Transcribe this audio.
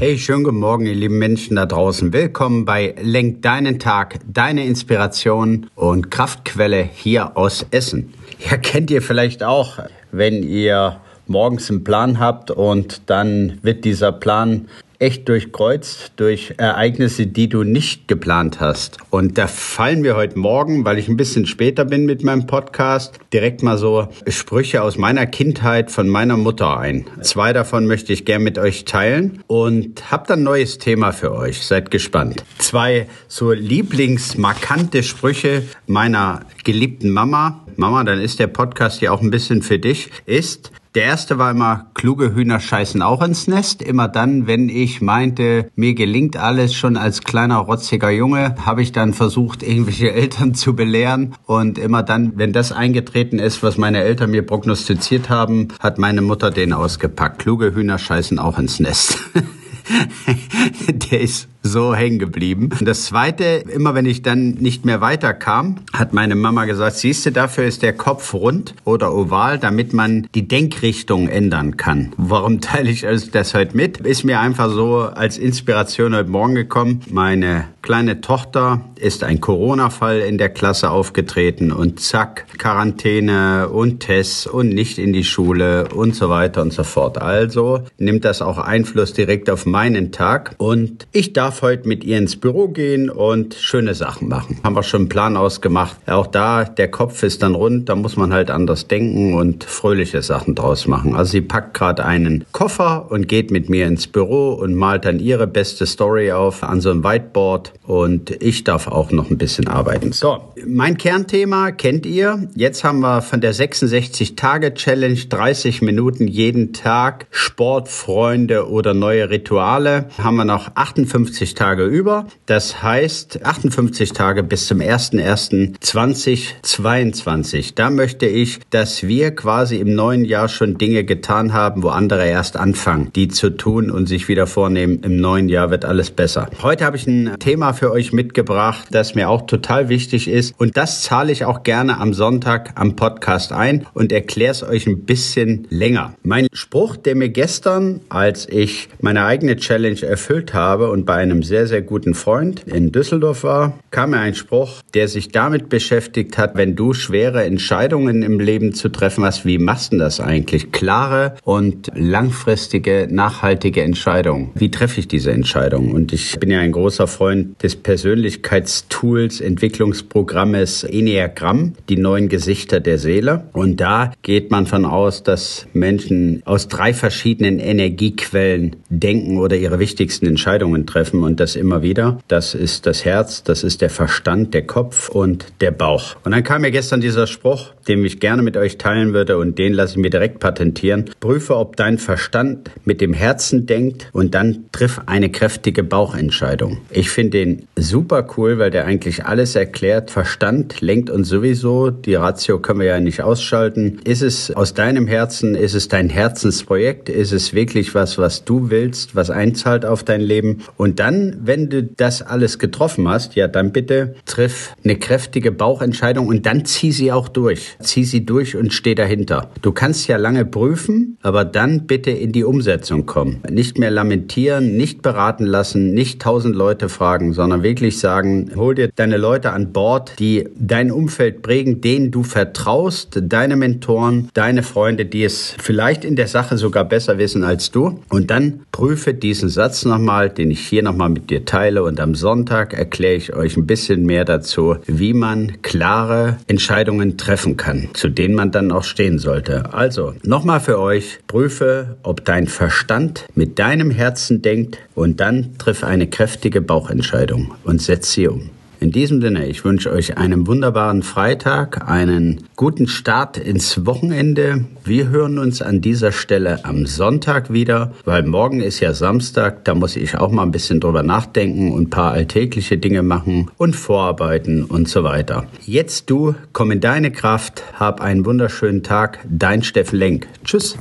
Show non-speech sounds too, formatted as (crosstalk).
Hey, schönen guten Morgen, ihr lieben Menschen da draußen. Willkommen bei Lenk deinen Tag, deine Inspiration und Kraftquelle hier aus Essen. Ja, kennt ihr vielleicht auch, wenn ihr morgens einen Plan habt und dann wird dieser Plan echt durchkreuzt durch Ereignisse, die du nicht geplant hast. Und da fallen wir heute Morgen, weil ich ein bisschen später bin mit meinem Podcast, direkt mal so Sprüche aus meiner Kindheit von meiner Mutter ein. Zwei davon möchte ich gern mit euch teilen und hab dann ein neues Thema für euch. Seid gespannt. Zwei so lieblingsmarkante Sprüche meiner geliebten Mama. Mama, dann ist der Podcast ja auch ein bisschen für dich. Ist, der erste war immer, kluge Hühner scheißen auch ins Nest. Immer dann, wenn ich meinte, mir gelingt alles schon als kleiner rotziger Junge, habe ich dann versucht, irgendwelche (laughs) Eltern zu belehren. Und immer dann, wenn das eingetreten ist, was meine Eltern mir prognostiziert haben, hat meine Mutter den ausgepackt. Kluge Hühner scheißen auch ins Nest. (laughs) der ist so hängen geblieben. Das Zweite, immer wenn ich dann nicht mehr weiterkam, hat meine Mama gesagt, siehst du, dafür ist der Kopf rund oder oval, damit man die Denkrichtung ändern kann. Warum teile ich das heute mit? Ist mir einfach so als Inspiration heute Morgen gekommen. Meine kleine Tochter ist ein Corona-Fall in der Klasse aufgetreten und zack, Quarantäne und Tests und nicht in die Schule und so weiter und so fort. Also nimmt das auch Einfluss direkt auf meinen Tag und ich darf darf heute mit ihr ins Büro gehen und schöne Sachen machen. Haben wir schon einen Plan ausgemacht. Auch da, der Kopf ist dann rund, da muss man halt anders denken und fröhliche Sachen draus machen. Also sie packt gerade einen Koffer und geht mit mir ins Büro und malt dann ihre beste Story auf an so einem Whiteboard und ich darf auch noch ein bisschen arbeiten. So, mein Kernthema kennt ihr. Jetzt haben wir von der 66-Tage-Challenge 30 Minuten jeden Tag Sport, Freunde oder neue Rituale. Haben wir noch 58 58 Tage über. Das heißt 58 Tage bis zum 01.01.2022. Da möchte ich, dass wir quasi im neuen Jahr schon Dinge getan haben, wo andere erst anfangen, die zu tun und sich wieder vornehmen, im neuen Jahr wird alles besser. Heute habe ich ein Thema für euch mitgebracht, das mir auch total wichtig ist und das zahle ich auch gerne am Sonntag am Podcast ein und erkläre es euch ein bisschen länger. Mein Spruch, der mir gestern, als ich meine eigene Challenge erfüllt habe und bei einem einem sehr, sehr guten Freund in Düsseldorf war, kam mir ein Spruch, der sich damit beschäftigt hat, wenn du schwere Entscheidungen im Leben zu treffen hast, wie machst du das eigentlich? Klare und langfristige, nachhaltige Entscheidungen. Wie treffe ich diese Entscheidung? Und ich bin ja ein großer Freund des Persönlichkeitstools, Entwicklungsprogrammes Enneagramm, die neuen Gesichter der Seele. Und da geht man von aus, dass Menschen aus drei verschiedenen Energiequellen denken oder ihre wichtigsten Entscheidungen treffen und das immer wieder. Das ist das Herz, das ist der Verstand, der Kopf und der Bauch. Und dann kam mir gestern dieser Spruch, den ich gerne mit euch teilen würde und den lasse ich mir direkt patentieren. Prüfe, ob dein Verstand mit dem Herzen denkt und dann triff eine kräftige Bauchentscheidung. Ich finde den super cool, weil der eigentlich alles erklärt. Verstand lenkt uns sowieso. Die Ratio können wir ja nicht ausschalten. Ist es aus deinem Herzen? Ist es dein Herzensprojekt? Ist es wirklich was, was du willst, was einzahlt auf dein Leben? Und dann dann, wenn du das alles getroffen hast, ja, dann bitte triff eine kräftige Bauchentscheidung und dann zieh sie auch durch. Zieh sie durch und steh dahinter. Du kannst ja lange prüfen, aber dann bitte in die Umsetzung kommen. Nicht mehr lamentieren, nicht beraten lassen, nicht tausend Leute fragen, sondern wirklich sagen, hol dir deine Leute an Bord, die dein Umfeld prägen, denen du vertraust, deine Mentoren, deine Freunde, die es vielleicht in der Sache sogar besser wissen als du. Und dann prüfe diesen Satz nochmal, den ich hier nochmal nochmal mit dir teile. Und am Sonntag erkläre ich euch ein bisschen mehr dazu, wie man klare Entscheidungen treffen kann, zu denen man dann auch stehen sollte. Also nochmal für euch, prüfe, ob dein Verstand mit deinem Herzen denkt und dann triff eine kräftige Bauchentscheidung und setz sie um. In diesem Sinne, ich wünsche euch einen wunderbaren Freitag, einen guten Start ins Wochenende. Wir hören uns an dieser Stelle am Sonntag wieder, weil morgen ist ja Samstag, da muss ich auch mal ein bisschen drüber nachdenken und ein paar alltägliche Dinge machen und vorarbeiten und so weiter. Jetzt du, komm in deine Kraft, hab einen wunderschönen Tag, dein Steffen Lenk. Tschüss.